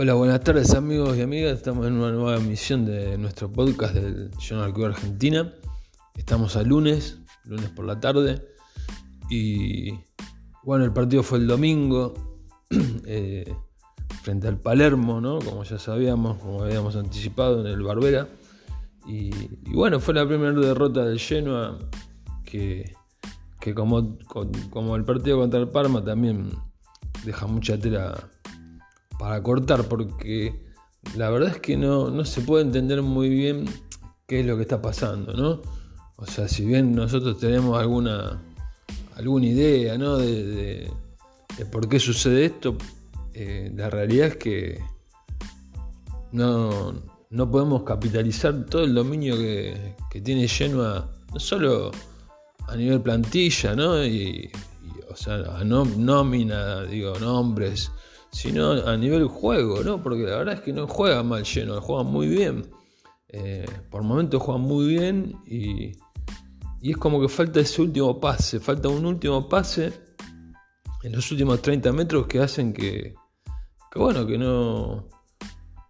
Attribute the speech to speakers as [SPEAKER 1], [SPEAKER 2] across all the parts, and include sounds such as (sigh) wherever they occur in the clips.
[SPEAKER 1] Hola, buenas tardes amigos y amigas. Estamos en una nueva emisión de nuestro podcast del Journal Club Argentina. Estamos a lunes, lunes por la tarde. Y bueno, el partido fue el domingo (clears throat) eh, frente al Palermo, ¿no? Como ya sabíamos, como habíamos anticipado en el Barbera. Y, bueno, fue la primera derrota del Genoa que, que como, como el partido contra el Parma también deja mucha tela para cortar, porque la verdad es que no, se puede entender muy bien qué es lo que está pasando, ¿no? O sea, si bien nosotros tenemos alguna, alguna idea, ¿no? De, por qué sucede esto, eh, la realidad es que no, podemos capitalizar todo el dominio que, tiene Genoa, no solo a nivel plantilla, ¿no? Y, o sea, no, nómina, digo, nombres, sino a nivel juego, ¿no? Porque la verdad es que no juega mal lleno, juega muy bien. Eh, por momentos juega muy bien y, y, es como que falta ese último pase, falta un último pase en los últimos 30 metros que hacen que, que bueno, que no,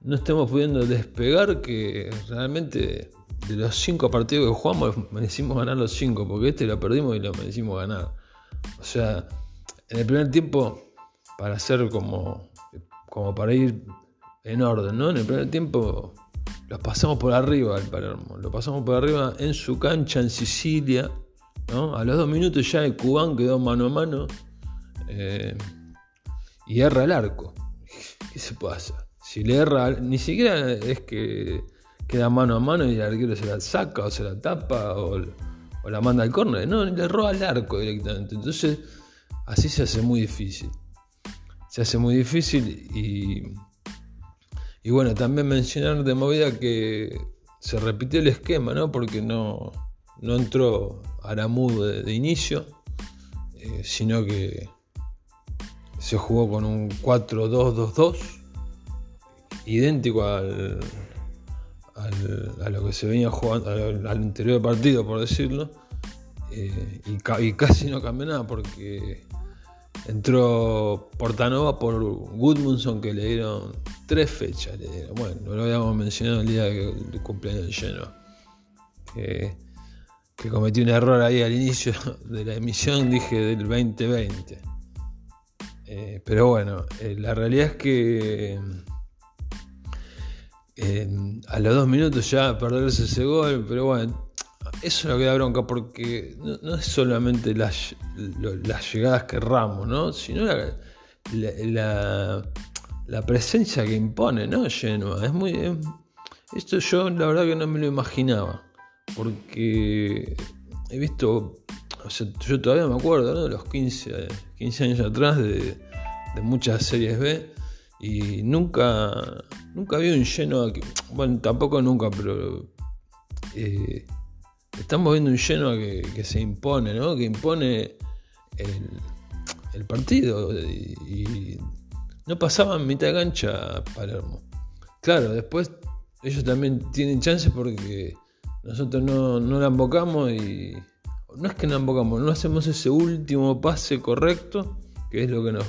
[SPEAKER 1] no estemos pudiendo despegar, que realmente de los 5 partidos que jugamos merecimos ganar los 5, porque este lo perdimos y lo merecimos ganar. O sea, en el primer tiempo para hacer como, como para ir en orden, ¿no? En el primer tiempo los pasamos por arriba al Palermo, lo pasamos por arriba en su cancha en Sicilia, ¿no? A los dos minutos ya el Cubán quedó mano a mano eh, y erra el arco. ¿Qué se pasa? Si le erra, ni siquiera es que queda mano a mano y el arquero se la saca o se la tapa o, o la manda al córner, no, le roba el arco directamente. Entonces, así se hace muy difícil se hace muy difícil y, y bueno, también mencionar de movida que se repitió el esquema, ¿no? Porque no, no entró Aramudo de, inicio, eh, sino que se jugó con un 4-2-2-2, idéntico al, a lo que se venía jugando al, anterior partido, por decirlo, eh, y, y, casi no cambió nada porque Entró Portanova por Goodmundson que le dieron tres fechas. Bueno, no lo habíamos mencionado el día del cumpleaños de Genoa. Que, cometí un error ahí al inicio (laughs) de la emisión, dije del 2020. Eh, pero bueno, eh, la realidad es que eh, a los dos minutos ya perderse ese gol, pero bueno, eso es lo que da bronca, porque no, es solamente las, llegadas que erramos, ¿no? sino la, la, presencia que impone, ¿no? Genoa. Es muy. esto yo la verdad que no me lo imaginaba. Porque he visto. O sea, yo todavía me acuerdo, ¿no? De los 15, 15 años atrás de, muchas series B. Y nunca. Nunca vi un que. Bueno, tampoco nunca, pero. Eh, estamos viendo un Genoa que, se impone, ¿no? Que impone el, partido y, no pasaban mitad de cancha Palermo. Claro, después ellos también tienen chances porque nosotros no, la embocamos y no es que no embocamos, no hacemos ese último pase correcto, que es lo que nos,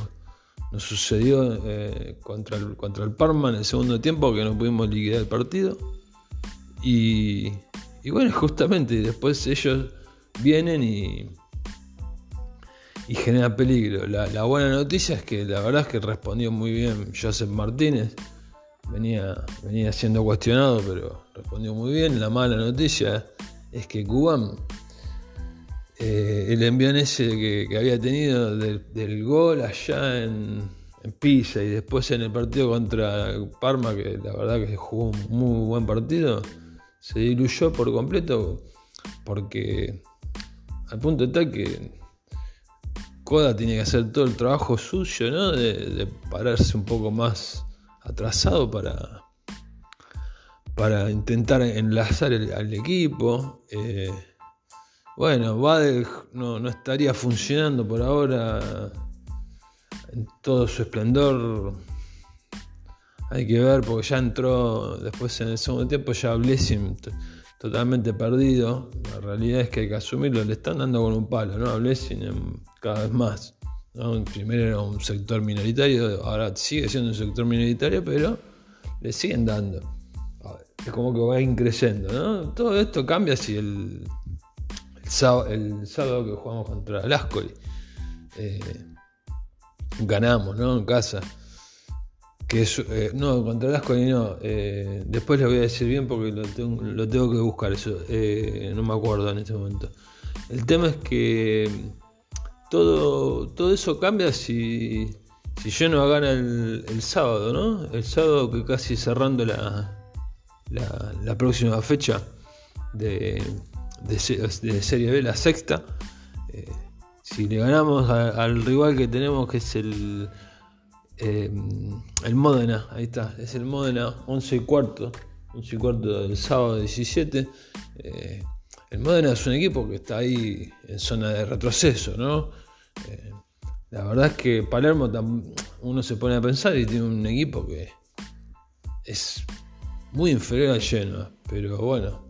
[SPEAKER 1] sucedió eh, contra, el, contra el Parma en el segundo tiempo, que no pudimos liquidar el partido. Y, y bueno, (laughs) justamente después ellos vienen y, y generan peligro. La, buena noticia es que la verdad es que respondió muy bien Joseph Martínez. Venía, venía siendo cuestionado, pero respondió muy bien. La mala noticia es que Cubán, eh, el envión ese que, había tenido del, gol allá en, en, Pisa y después en el partido contra Parma, que la verdad que jugó un muy buen partido, se diluyó por completo porque al punto tal que Coda tiene que hacer todo el trabajo suyo, ¿no? De, pararse un poco más atrasado para, para intentar enlazar al equipo. Eh, bueno, Badel no, no estaría funcionando por ahora en todo su esplendor hay que ver porque ya entró después en el segundo tiempo ya Blessing totalmente perdido. La realidad es que hay que asumirlo. Le están dando con un palo, ¿no? A Blessing cada vez más. Primero era un sector minoritario, ahora sigue siendo un sector minoritario, pero le siguen dando. Es como que va increciendo, ¿no? Todo esto cambia si el, el, sábado, que jugamos contra el Ascoli eh, ganamos, ¿no? En casa. Que eh, no, contra el Ascoli no. Eh, después le voy a decir bien porque lo tengo, lo tengo que buscar eso. no me acuerdo en este momento. El tema es que todo, todo eso cambia si, si yo no gana el, el, sábado, ¿no? El sábado que casi cerrando la, la, próxima fecha de, de, Serie B, la sexta. Eh, si le ganamos al rival que tenemos, que es el, eh, el Módena, ahí está, es el Módena 11 y cuarto, 11 y cuarto del sábado 17. Eh, el Módena es un equipo que está ahí en zona de retroceso, ¿no? la verdad es que Palermo uno se pone a pensar y tiene un equipo que es muy inferior al Genoa, pero bueno,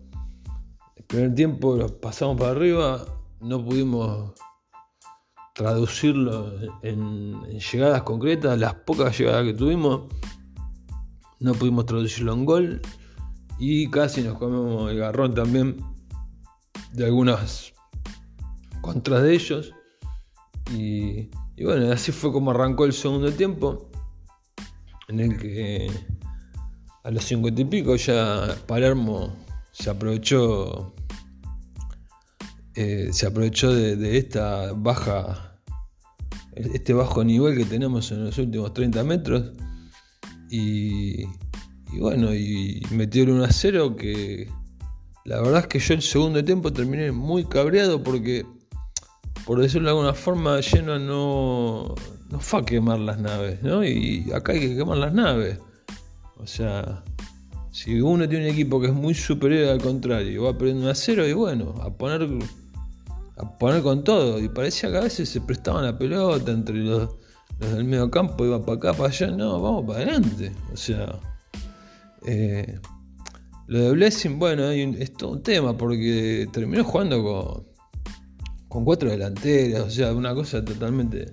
[SPEAKER 1] el primer tiempo lo pasamos para arriba, no pudimos traducirlo en, llegadas concretas, las pocas llegadas que tuvimos, no pudimos traducirlo en gol y casi nos comemos el garrón también de algunas contras de ellos. Y, bueno, así fue como arrancó el segundo tiempo, en el que a los cincuenta y pico ya Palermo se aprovechó eh, se aprovechó de, esta baja este bajo nivel que tenemos en los últimos 30 metros y, bueno y metió el 1 a 0 que la verdad es que yo el segundo tiempo terminé muy cabreado porque por decirlo de alguna forma lleno no no fue a quemar las naves ¿no? y acá hay que quemar las naves o sea, si uno tiene un equipo que es muy superior al contrario, va perdiendo a cero y bueno, a poner a poner con todo. Y parecía que a veces se prestaban la pelota entre los, del medio campo, iba para acá, para allá. No, vamos para adelante. O sea, eh, lo de Blessing, bueno, es todo un tema porque terminó jugando con, con cuatro delanteras, o sea, una cosa totalmente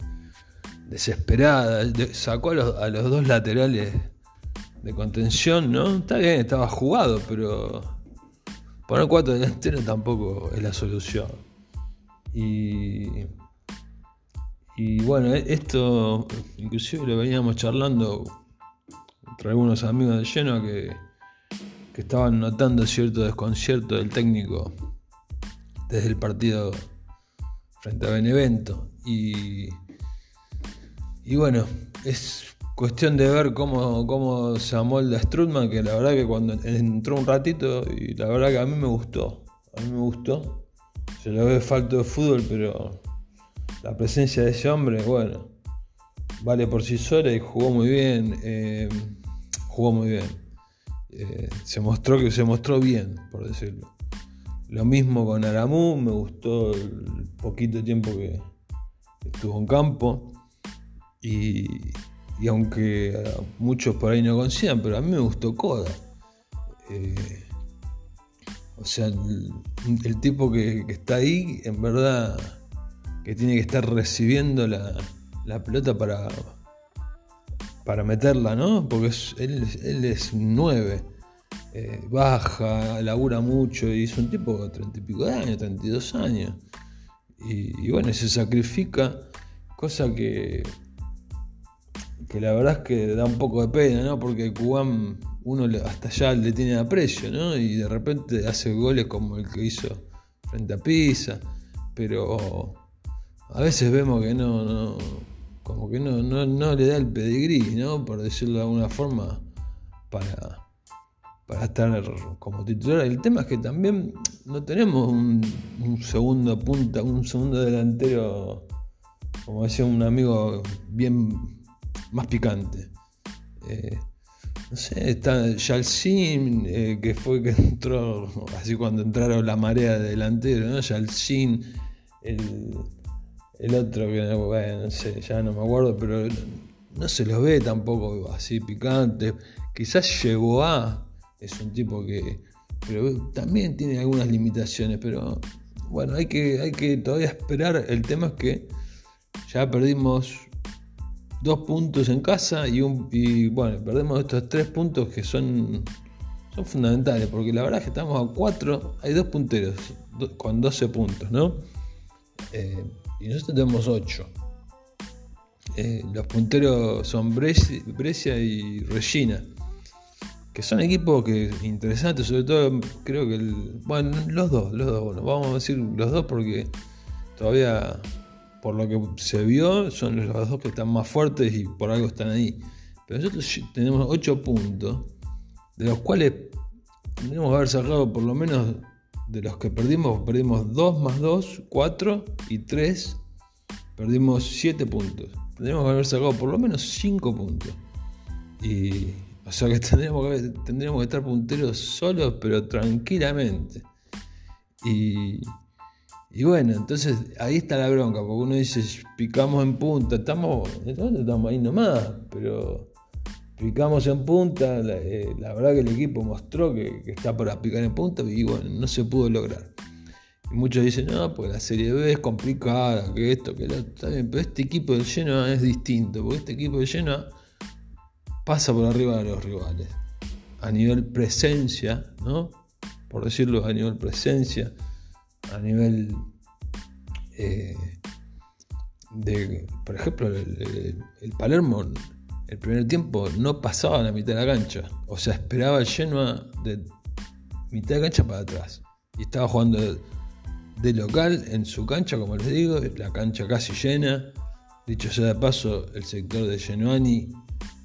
[SPEAKER 1] desesperada. Sacó a los, a los dos laterales de contención, ¿no? Está bien, estaba jugado, pero poner cuatro delanteros tampoco es la solución. Y, y bueno, e-, esto inclusive lo veníamos charlando entre algunos amigos de lleno que, que estaban notando cierto desconcierto del técnico desde el partido frente a Benevento. Y, y bueno, es Cuestión de ver cómo, cómo se amolda Strutman, que la verdad que cuando entró un ratito, y la verdad que a mí me gustó. A mí me gustó. Se le ve falto de fútbol, pero la presencia de ese hombre, bueno, vale por sí sola y jugó muy bien. Eh, jugó muy bien. Eh, se mostró que se mostró bien, por decirlo. Lo mismo con Aramú, me gustó el poquito tiempo que estuvo en campo. Y, y aunque muchos por ahí no coincidan, pero a mí me gustó Coda. Eh, o sea, el, tipo que, está ahí, en verdad, que tiene que estar recibiendo la, pelota para, para meterla, ¿no? Porque él, es nueve. Eh, baja, labura mucho y es un tipo de treinta y pico de años, 32 años. Y, y bueno, se sacrifica, cosa que que la verdad es que da un poco de pena, ¿no? Porque Cubán uno hasta allá le tiene aprecio, ¿no? Y de repente hace goles como el que hizo frente a Pisa, pero a veces vemos que no, como que no, no, le da el pedigrí, ¿no? Por decirlo de alguna forma, para, para estar como titular. El tema es que también no tenemos un, un segundo punta, un segundo delantero, como decía un amigo, bien más picante. Eh, no sé, está Yalcin, eh, que fue que (laughs) entró así cuando entraron la marea de delantero, ¿no? Yalcin, el, el otro que, no sé, ya no me acuerdo, pero no se los ve tampoco así picante. Quizás llegó a, es un tipo que, pero también tiene algunas limitaciones, pero bueno, hay que, hay que todavía esperar. El tema es que ya perdimos dos puntos en casa y, un, y bueno, perdemos estos tres puntos que son, son fundamentales, porque la verdad es que estamos a cuatro, hay dos punteros con 12 puntos, ¿no? Eh, y nosotros tenemos 8. Eh, los punteros son Brescia, y Regina, que son equipos que interesantes, sobre todo creo que el, bueno, los dos, los dos, bueno, vamos a decir los dos porque todavía por lo que se vio son los dos que están más fuertes y por algo están ahí. Pero nosotros tenemos 8 puntos, de los cuales tendríamos que haber sacado por lo menos de los que perdimos, perdimos 2 más 2, 4 y 3, perdimos 7 puntos. Tendríamos que haber sacado por lo menos 5 puntos. Y, o sea que (laughs) tendríamos que, tendríamos que estar punteros solos, pero tranquilamente. Y, y bueno, entonces ahí está la bronca, porque uno dice, picamos en punta, estamos, estamos ahí nomás, pero picamos en punta, eh, la, verdad que el equipo mostró que, está para picar en punta y bueno, no se pudo lograr. Y muchos dicen, no, pues la Serie B es complicada, que esto, que lo está bien, pero este equipo de Genoa es distinto, porque este equipo de Genoa pasa por arriba de los rivales, a nivel presencia, ¿no? Por decirlo, a nivel presencia, a nivel eh, de, por ejemplo, el, Palermo el primer tiempo no pasaba la mitad de la cancha. O sea, esperaba el Genoa de mitad de cancha para atrás. Y estaba jugando de, local en su cancha, como les digo, la cancha casi llena. Dicho sea de paso, el sector de Genoani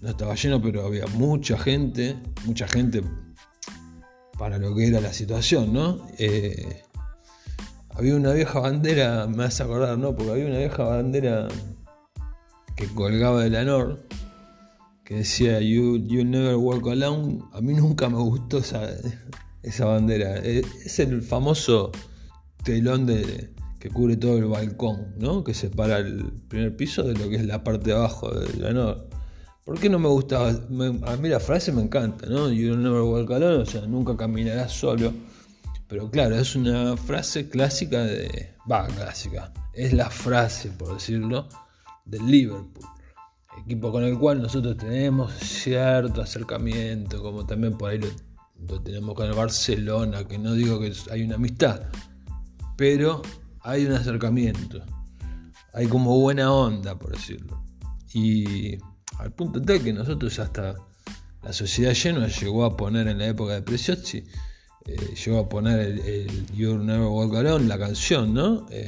[SPEAKER 1] no estaba lleno, pero había mucha gente, mucha gente para lo que era la situación, ¿no? Eh, había una vieja bandera, me hace acordar, ¿no? Porque había una vieja bandera que colgaba de la NOR que decía you, Never Walk Alone. A mí nunca me gustó esa, esa bandera. Eh, es el famoso telón de, que cubre todo el balcón, ¿no? que separa el primer piso de lo que es la parte de abajo del honor. ¿Por qué no me gustaba? a mí la frase me encanta, ¿no? You never walk alone, o sea, nunca caminarás solo. Pero claro, es una frase clásica de. Va, clásica. Es la frase, por decirlo, del Liverpool equipo con el cual nosotros tenemos cierto acercamiento, como también por ahí lo, tenemos con el Barcelona, que no digo que hay una amistad, pero hay un acercamiento, hay como buena onda, por decirlo. Y al punto tal que nosotros hasta la sociedad llena llegó a poner en la época de Preciosi, eh, llegó a poner el, el You're Never Walk Alone, la canción, ¿no? Eh,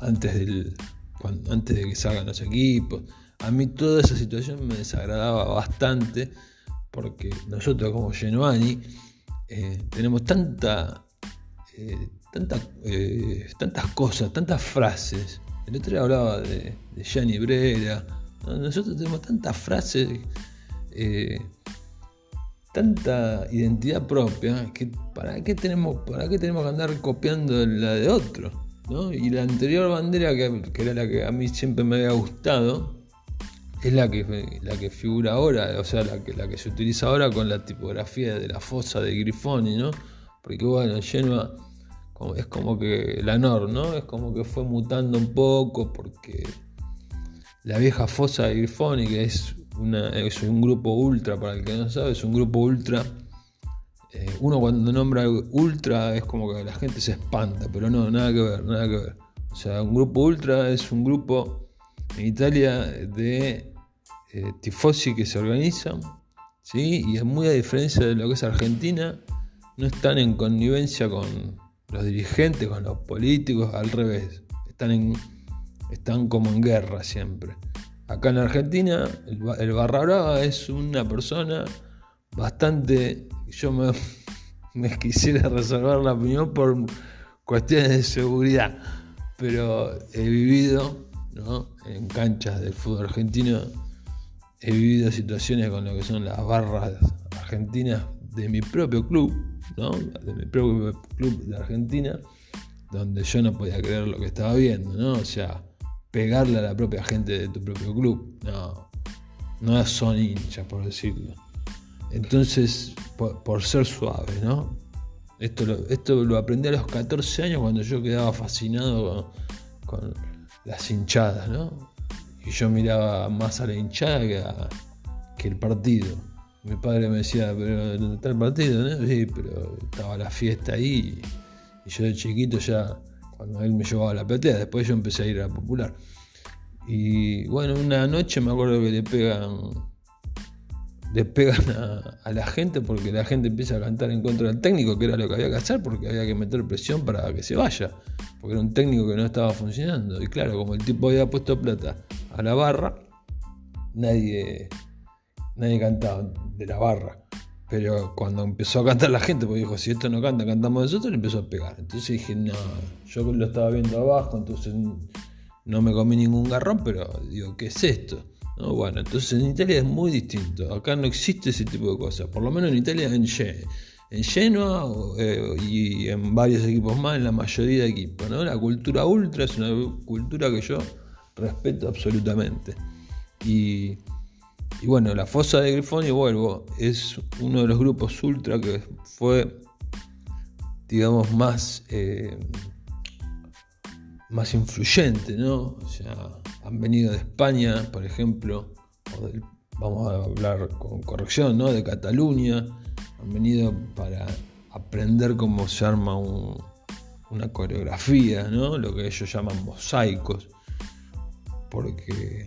[SPEAKER 1] antes del, antes de que salgan los equipos. A mí toda esa situación me desagradaba bastante porque nosotros como Genuani eh, tenemos tanta, eh, eh, tantas cosas, tantas frases. El otro día hablaba de, de Gianni Brera. Nosotros tenemos tantas frases, tanta identidad propia, que ¿para qué, tenemos, ¿para qué tenemos que andar copiando la de otro? Y la anterior bandera, que, era la que a mí siempre me había gustado, es la que, la que figura ahora, o sea, la que, la que se utiliza ahora con la tipografía de la fosa de Grifoni, ¿no? Porque bueno, Genoa es como que la NOR, ¿no? Es como que fue mutando un poco porque la vieja fosa de Grifoni, que es, es un grupo ultra, para el que no sabe, es un grupo ultra eh, uno cuando nombra ultra es como que la gente se espanta, pero no, nada que ver, nada que ver. O sea, un grupo ultra es un grupo en Italia de eh, tifosi que se organizan, ¿sí? y es muy a diferencia de lo que es Argentina, no están en connivencia con los dirigentes, con los políticos, al revés, están, en, están como en guerra siempre. Acá en Argentina, el, el Barra Brava es una persona bastante yo (laughs) me, quisiera reservar la opinión por cuestiones de seguridad, pero he vivido en canchas del fútbol argentino, he vivido situaciones con lo que son las barras argentinas de mi propio club, de mi propio club de Argentina, donde yo no podía creer lo que estaba viendo, ¿no? O sea, pegarle a la propia gente de tu propio club, no, no son hinchas, por decirlo. Entonces, por, ser suave, ¿no? Esto lo, esto lo aprendí a los 14 años cuando yo quedaba fascinado con, las hinchadas, ¿no? Y yo miraba más a la hinchada que, el partido. Mi padre me decía, pero ¿dónde está el partido? No? Sí, pero estaba la fiesta ahí y, yo de chiquito ya, cuando él me llevaba a la platea, después yo empecé a ir a la popular. Y bueno, una noche me acuerdo que le pegan despegan a, a, la gente porque la gente empieza a cantar en contra del técnico, que era lo que había que hacer, porque había que meter presión para que se vaya, porque era un técnico que no estaba funcionando. Y claro, como el tipo había puesto plata a la barra, nadie, nadie cantaba de la barra. Pero cuando empezó a cantar la gente, porque dijo, si esto no canta, cantamos nosotros, empezó a pegar. Entonces dije, no, yo lo estaba viendo abajo, entonces no me comí ningún garrón, pero digo, ¿qué es esto? bueno, entonces en Italia es muy distinto. Acá no existe ese tipo de cosas. Por lo menos en Italia, en, en Genoa eh, y en varios equipos más, en la mayoría de equipos. ¿no? La cultura ultra es una cultura que yo respeto absolutamente. Y, bueno, la fosa de Grifoni, vuelvo, es uno de los grupos ultra que fue, digamos, más, eh, más influyente, ¿no? O sea, han venido de España, por ejemplo, vamos a hablar con corrección, ¿no? de Cataluña, han venido para aprender cómo se arma una coreografía, ¿no? lo que ellos llaman mosaicos, porque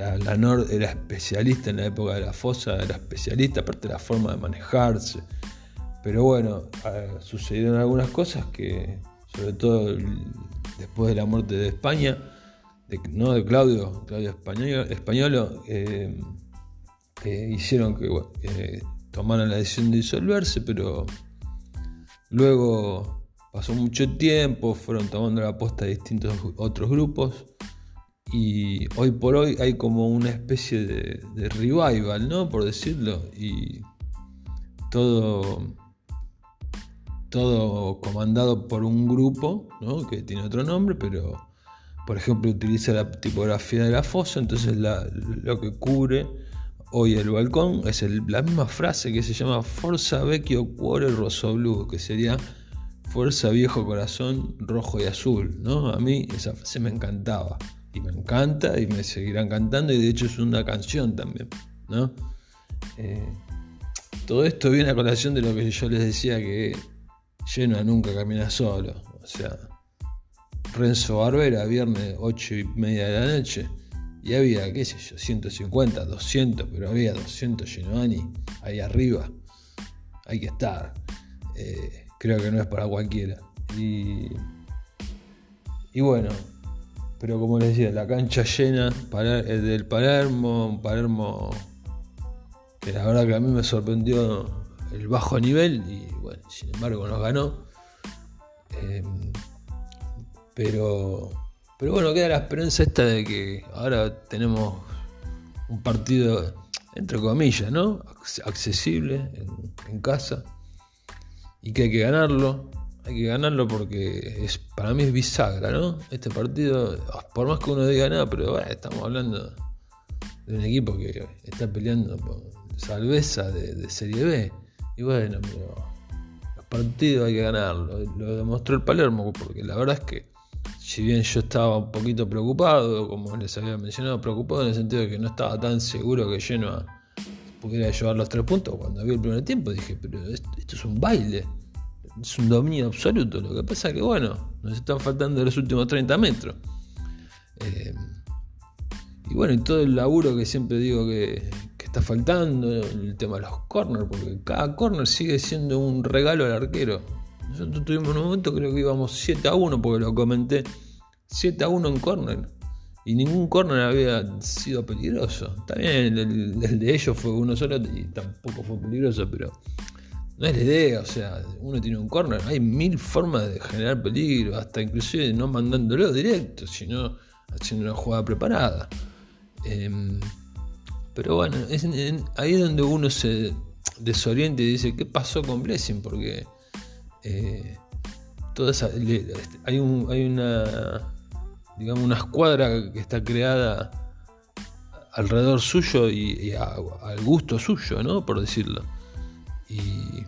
[SPEAKER 1] la, Nord era especialista en la época de la fosa, era especialista, aparte de la forma de manejarse. Pero bueno, eh, sucedieron algunas cosas que, sobre todo después de la muerte de España, no de Claudio, Claudio Españolo, eh, que hicieron que tomaran la decisión de disolverse, pero luego pasó mucho tiempo, fueron tomando la posta de distintos otros grupos y hoy por hoy hay como una especie de, de revival, ¿no? Por decirlo, y todo todo comandado por un grupo, ¿no? que tiene otro nombre, pero por ejemplo, utiliza la tipografía de la fosa, entonces lo que cubre hoy el balcón es la misma frase que se llama Forza Vecchio Cuore Rosso Blu, que sería Fuerza Viejo Corazón Rojo y Azul. ¿no? A mí esa frase me encantaba y me encanta y me seguirán cantando y de hecho es una canción también. ¿no? Eh, todo esto viene a colación de lo que yo les decía que lleno nunca camina solo. O sea, Renzo Barbera, viernes 8 y media de la noche, y había, qué sé yo, 150, 200, pero había 200 Genovani ahí arriba. Hay que estar. Eh, creo que no es para cualquiera. Y, y bueno, pero como les decía, la cancha llena del Palermo, un Palermo que la verdad que a mí me sorprendió el bajo nivel y bueno, sin embargo nos ganó. Eh, pero, pero bueno, queda la esperanza esta de que ahora tenemos un partido, entre comillas, ¿no? Accesible en, casa y que hay que ganarlo. Hay que ganarlo porque es, para mí es bisagra, ¿no? Este partido, por más que uno diga nada, pero estamos hablando de un equipo que está peleando por salveza de, Serie B. Y bueno, pero los partidos hay que ganarlo. Lo demostró el Palermo, porque la verdad es que si bien yo estaba un poquito preocupado, como les había mencionado, preocupado en el sentido de que no estaba tan seguro que Genoa pudiera llevar los tres puntos, cuando vi el primer tiempo dije, pero esto, es un baile, es un dominio absoluto. Lo que pasa es que, bueno, nos están faltando los últimos 30 metros. Eh, y bueno, y todo el laburo que siempre digo que, está faltando, el tema de los corners, porque cada corner sigue siendo un regalo al arquero nosotros tuvimos un momento, creo que íbamos 7 a 1, porque lo comenté. 7 a 1 en córner. Y ningún córner había sido peligroso. También el, el, de ellos fue uno solo y tampoco fue peligroso, pero no es la idea. O sea, uno tiene un córner. Hay mil formas de generar peligro, hasta inclusive no mandándolo directo, sino haciendo una jugada preparada. Em, pero bueno, es ahí es donde uno se desorienta y dice, ¿qué pasó con Blessing? Porque eh, toda esa, hay, hay una, digamos, una escuadra que está creada alrededor suyo y, al gusto suyo, ¿no? Por decirlo. Y,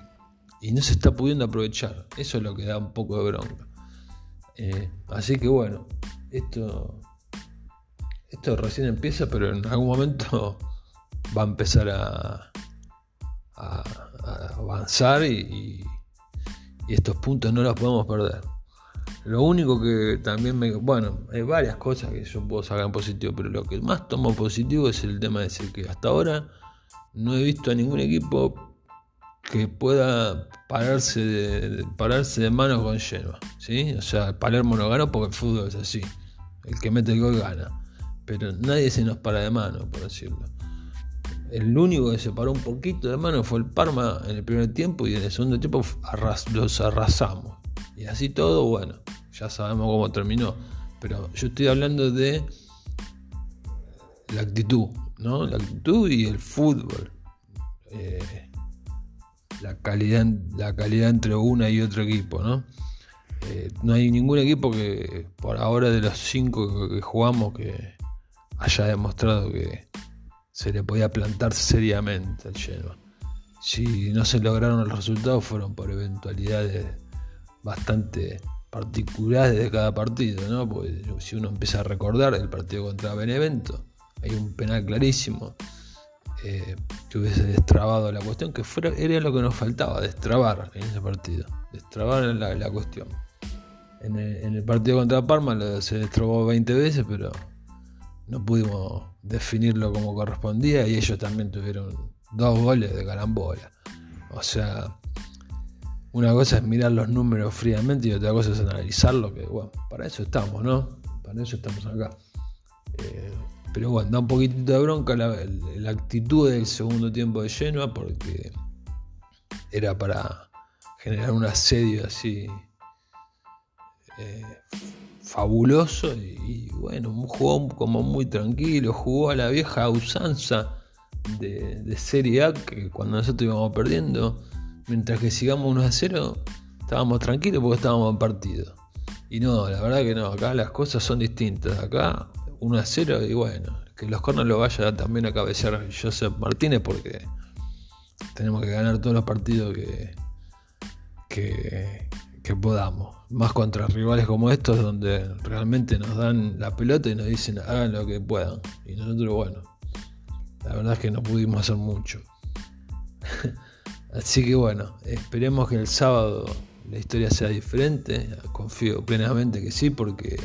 [SPEAKER 1] no se está pudiendo aprovechar. Eso es lo que da un poco de bronca. Eh, así que bueno, esto, esto recién empieza, pero en algún momento (laughs) va a empezar a, avanzar y, estos puntos no los podemos perder. Lo único que también me... Bueno, hay varias cosas que yo puedo sacar en positivo, pero lo que más tomo positivo es el tema de decir que hasta ahora no he visto a ningún equipo que pueda pararse de, pararse de mano con Genoa. ¿sí? O sea, Palermo no ganó porque el fútbol es así. El que mete el gol gana. Pero nadie se nos para de mano, por decirlo. El único que se paró un poquito de mano fue el Parma en el primer tiempo y en el segundo tiempo los arrasamos. Y así todo, bueno, ya sabemos cómo terminó. Pero yo estoy hablando de la actitud, ¿no? La actitud y el fútbol. Eh, la, calidad, la calidad entre una y otro equipo, ¿no? Eh, no hay ningún equipo que por ahora de los cinco que jugamos que haya demostrado que se le podía plantar seriamente al Genoa. Si no se lograron los resultados fueron por eventualidades bastante particulares de cada partido, ¿no? Porque si uno empieza a recordar el partido contra Benevento, hay un penal clarísimo eh, que hubiese destrabado la cuestión, que era lo que nos faltaba, destrabar en ese partido, destrabar la, cuestión. En el, partido contra Parma se destrabó 20 veces, pero no pudimos definirlo como correspondía y ellos también tuvieron dos goles de carambola. O sea, una cosa es mirar los números fríamente y otra cosa es analizarlo, que bueno, para eso estamos, ¿no? Para eso estamos acá. Eh, pero bueno, da un poquitito de bronca la, actitud del segundo tiempo de Genoa porque era para generar un asedio así eh, fabuloso y, bueno, jugó como muy tranquilo, jugó a la vieja usanza de, Serie A que cuando nosotros íbamos perdiendo, mientras que sigamos 1 a 0, estábamos tranquilos porque estábamos en partido. Y no, la verdad que no, acá las cosas son distintas. Acá 1 a 0 y bueno, que los corners lo vaya también a cabecear Joseph Martínez porque tenemos que ganar todos los partidos que, que, que podamos. Más contra rivales como estos, donde realmente nos dan la pelota y nos dicen hagan lo que puedan. Y nosotros, bueno, la verdad es que no pudimos hacer mucho. (laughs) Así que bueno, esperemos que el sábado la historia sea diferente. Confío plenamente que sí, porque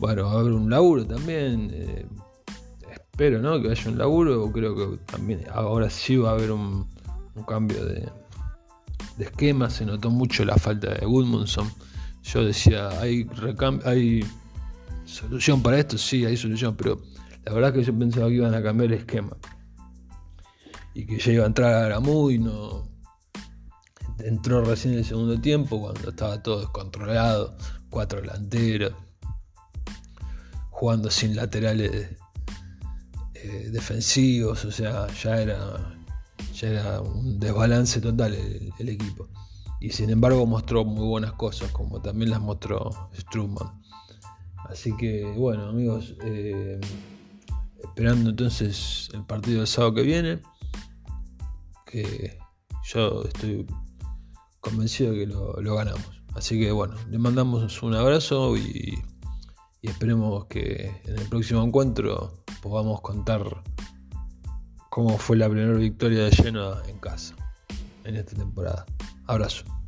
[SPEAKER 1] bueno, va a haber un laburo también. Eh, espero ¿no? que haya un laburo. Creo que también ahora sí va a haber un cambio de, esquema, se notó mucho la falta de Goodmanson. Yo decía, ¿hay, ¿hay solución para esto? Sí, hay solución, pero la verdad es que yo pensaba que iban a cambiar el esquema. Y que ya iba a entrar a y no. Entró recién en el segundo tiempo cuando estaba todo descontrolado, cuatro delanteros, jugando sin laterales eh, defensivos, o sea, ya era ya era un desbalance total el, equipo. Y sin embargo mostró muy buenas cosas, como también las mostró Strumman. Así que bueno amigos, eh, esperando entonces el partido del sábado que viene, que yo estoy convencido que lo, ganamos. Así que bueno, le mandamos un abrazo y, y esperemos que en el próximo encuentro podamos contar cómo fue la primera victoria de Genoa en casa en esta temporada. Abrazo.